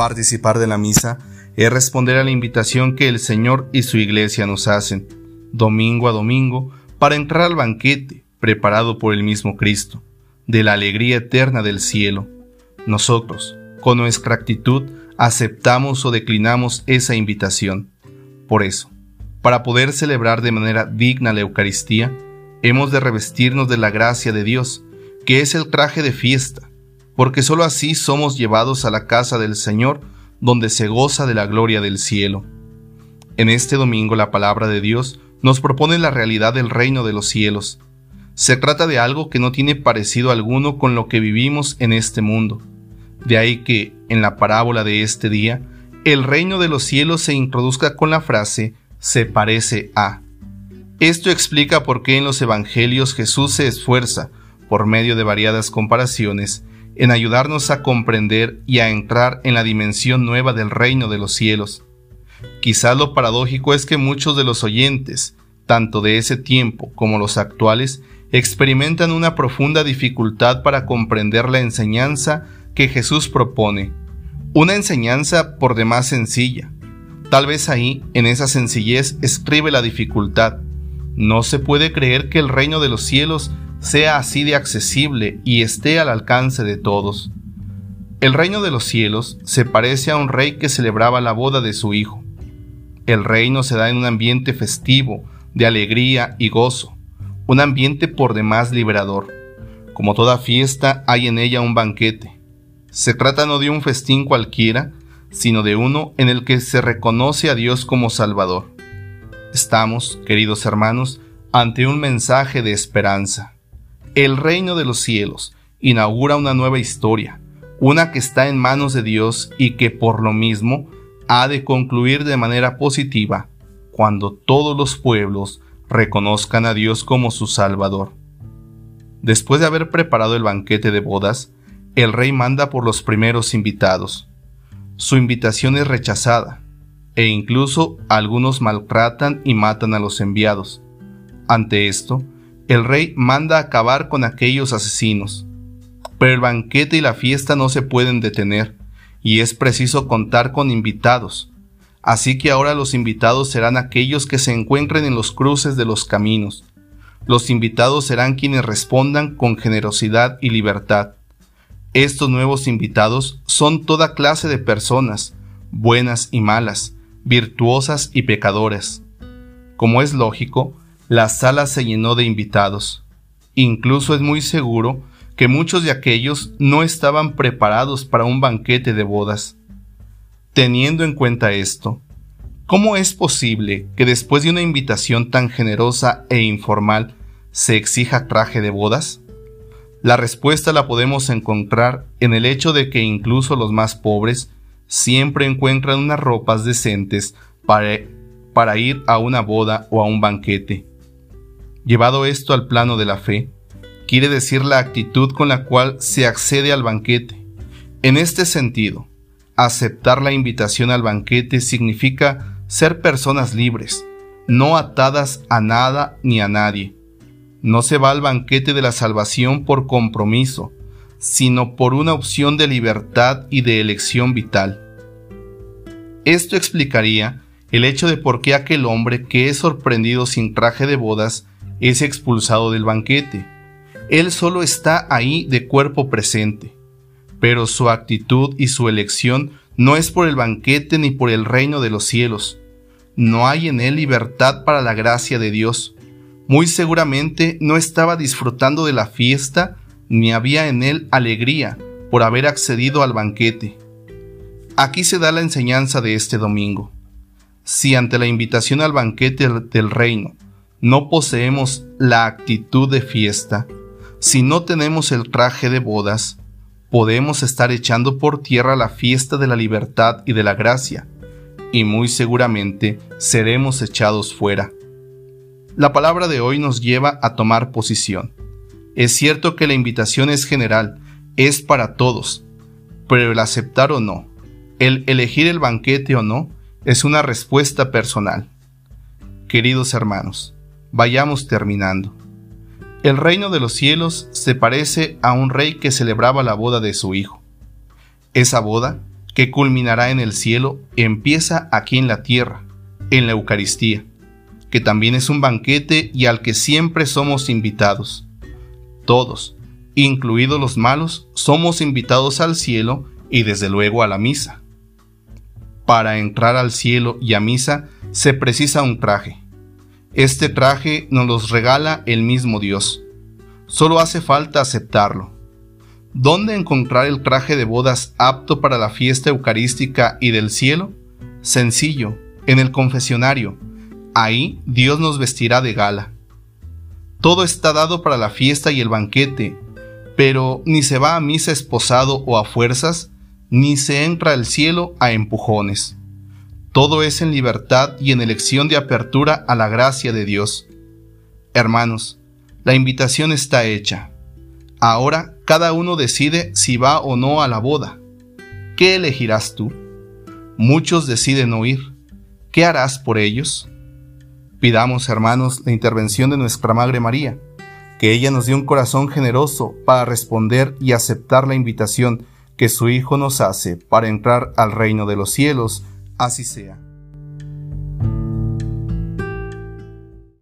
Participar de la misa es responder a la invitación que el Señor y su iglesia nos hacen, domingo a domingo, para entrar al banquete preparado por el mismo Cristo, de la alegría eterna del cielo. Nosotros, con nuestra actitud, aceptamos o declinamos esa invitación. Por eso, para poder celebrar de manera digna la Eucaristía, hemos de revestirnos de la gracia de Dios, que es el traje de fiesta, porque sólo así somos llevados a la casa del Señor, donde se goza de la gloria del cielo. En este domingo la palabra de Dios nos propone la realidad del reino de los cielos. Se trata de algo que no tiene parecido alguno con lo que vivimos en este mundo. De ahí que, en la parábola de este día, el reino de los cielos se introduzca con la frase se parece a. Esto explica por qué en los evangelios Jesús se esfuerza, por medio de variadas comparaciones, en ayudarnos a comprender y a entrar en la dimensión nueva del reino de los cielos. Quizá lo paradójico es que muchos de los oyentes, tanto de ese tiempo como los actuales, experimentan una profunda dificultad para comprender la enseñanza que Jesús propone, una enseñanza por demás sencilla. Tal vez ahí, en esa sencillez, escribe la dificultad. No se puede creer que el reino de los cielos sea así de accesible y esté al alcance de todos. El reino de los cielos se parece a un rey que celebraba la boda de su hijo. El reino se da en un ambiente festivo, de alegría y gozo, un ambiente por demás liberador. Como toda fiesta hay en ella un banquete. Se trata no de un festín cualquiera, sino de uno en el que se reconoce a Dios como Salvador. Estamos, queridos hermanos, ante un mensaje de esperanza. El reino de los cielos inaugura una nueva historia, una que está en manos de Dios y que por lo mismo ha de concluir de manera positiva cuando todos los pueblos reconozcan a Dios como su Salvador. Después de haber preparado el banquete de bodas, el rey manda por los primeros invitados. Su invitación es rechazada, e incluso algunos maltratan y matan a los enviados. Ante esto, el rey manda acabar con aquellos asesinos. Pero el banquete y la fiesta no se pueden detener, y es preciso contar con invitados. Así que ahora los invitados serán aquellos que se encuentren en los cruces de los caminos. Los invitados serán quienes respondan con generosidad y libertad. Estos nuevos invitados son toda clase de personas, buenas y malas, virtuosas y pecadoras. Como es lógico, la sala se llenó de invitados. Incluso es muy seguro que muchos de aquellos no estaban preparados para un banquete de bodas. Teniendo en cuenta esto, ¿cómo es posible que después de una invitación tan generosa e informal se exija traje de bodas? La respuesta la podemos encontrar en el hecho de que incluso los más pobres siempre encuentran unas ropas decentes para, para ir a una boda o a un banquete. Llevado esto al plano de la fe, quiere decir la actitud con la cual se accede al banquete. En este sentido, aceptar la invitación al banquete significa ser personas libres, no atadas a nada ni a nadie. No se va al banquete de la salvación por compromiso, sino por una opción de libertad y de elección vital. Esto explicaría el hecho de por qué aquel hombre que es sorprendido sin traje de bodas es expulsado del banquete. Él solo está ahí de cuerpo presente, pero su actitud y su elección no es por el banquete ni por el reino de los cielos. No hay en él libertad para la gracia de Dios. Muy seguramente no estaba disfrutando de la fiesta ni había en él alegría por haber accedido al banquete. Aquí se da la enseñanza de este domingo. Si ante la invitación al banquete del reino no poseemos la actitud de fiesta, si no tenemos el traje de bodas, podemos estar echando por tierra la fiesta de la libertad y de la gracia, y muy seguramente seremos echados fuera. La palabra de hoy nos lleva a tomar posición. Es cierto que la invitación es general, es para todos, pero el aceptar o no, el elegir el banquete o no, es una respuesta personal. Queridos hermanos, Vayamos terminando. El reino de los cielos se parece a un rey que celebraba la boda de su hijo. Esa boda que culminará en el cielo, empieza aquí en la tierra, en la Eucaristía, que también es un banquete y al que siempre somos invitados. Todos, incluidos los malos, somos invitados al cielo y desde luego a la misa. Para entrar al cielo y a misa se precisa un traje. Este traje nos los regala el mismo Dios. Solo hace falta aceptarlo. ¿Dónde encontrar el traje de bodas apto para la fiesta eucarística y del cielo? Sencillo, en el confesionario. Ahí Dios nos vestirá de gala. Todo está dado para la fiesta y el banquete, pero ni se va a misa esposado o a fuerzas, ni se entra al cielo a empujones. Todo es en libertad y en elección de apertura a la gracia de Dios. Hermanos, la invitación está hecha. Ahora cada uno decide si va o no a la boda. ¿Qué elegirás tú? Muchos deciden no ir. ¿Qué harás por ellos? Pidamos, hermanos, la intervención de nuestra Madre María, que ella nos dé un corazón generoso para responder y aceptar la invitación que su Hijo nos hace para entrar al reino de los cielos, así sea.